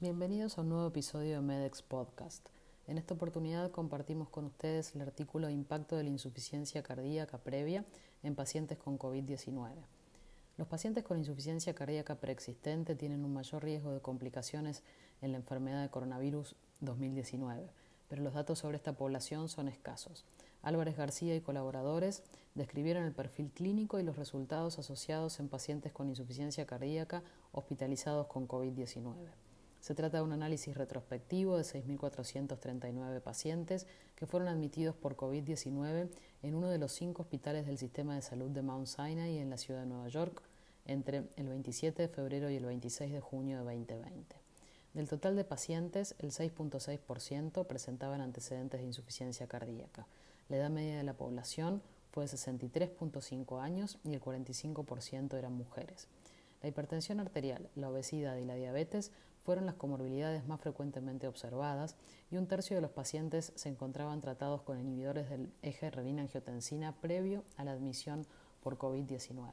Bienvenidos a un nuevo episodio de MEDEX Podcast. En esta oportunidad compartimos con ustedes el artículo Impacto de la insuficiencia cardíaca previa en pacientes con COVID-19. Los pacientes con insuficiencia cardíaca preexistente tienen un mayor riesgo de complicaciones en la enfermedad de coronavirus 2019, pero los datos sobre esta población son escasos. Álvarez García y colaboradores describieron el perfil clínico y los resultados asociados en pacientes con insuficiencia cardíaca hospitalizados con COVID-19. Se trata de un análisis retrospectivo de 6.439 pacientes que fueron admitidos por COVID-19 en uno de los cinco hospitales del sistema de salud de Mount Sinai en la ciudad de Nueva York entre el 27 de febrero y el 26 de junio de 2020. Del total de pacientes, el 6.6% presentaban antecedentes de insuficiencia cardíaca. La edad media de la población fue de 63.5 años y el 45% eran mujeres. La hipertensión arterial, la obesidad y la diabetes fueron las comorbilidades más frecuentemente observadas y un tercio de los pacientes se encontraban tratados con inhibidores del eje renina-angiotensina previo a la admisión por COVID-19.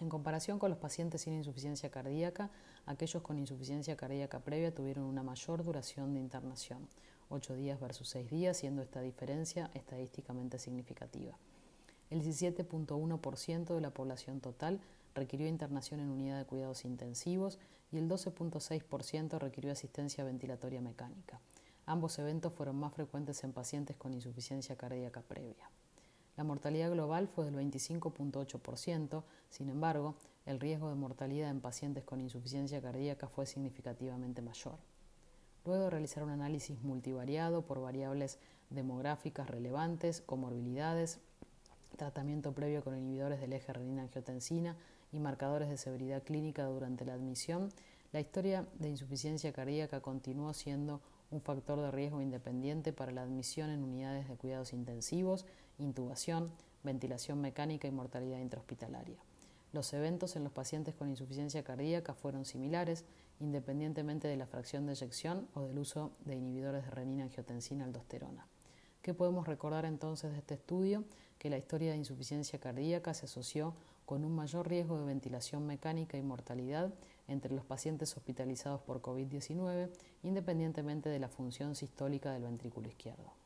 En comparación con los pacientes sin insuficiencia cardíaca, aquellos con insuficiencia cardíaca previa tuvieron una mayor duración de internación, 8 días versus 6 días, siendo esta diferencia estadísticamente significativa. El 17.1% de la población total requirió internación en unidad de cuidados intensivos y el 12.6% requirió asistencia ventilatoria mecánica. Ambos eventos fueron más frecuentes en pacientes con insuficiencia cardíaca previa. La mortalidad global fue del 25.8%, sin embargo, el riesgo de mortalidad en pacientes con insuficiencia cardíaca fue significativamente mayor. Luego de realizar un análisis multivariado por variables demográficas relevantes, comorbilidades, tratamiento previo con inhibidores del eje renina-angiotensina y marcadores de severidad clínica durante la admisión, la historia de insuficiencia cardíaca continuó siendo un factor de riesgo independiente para la admisión en unidades de cuidados intensivos, intubación, ventilación mecánica y mortalidad intrahospitalaria. Los eventos en los pacientes con insuficiencia cardíaca fueron similares, independientemente de la fracción de eyección o del uso de inhibidores de renina-angiotensina-aldosterona. ¿Qué podemos recordar entonces de este estudio? Que la historia de insuficiencia cardíaca se asoció con un mayor riesgo de ventilación mecánica y mortalidad entre los pacientes hospitalizados por COVID-19, independientemente de la función sistólica del ventrículo izquierdo.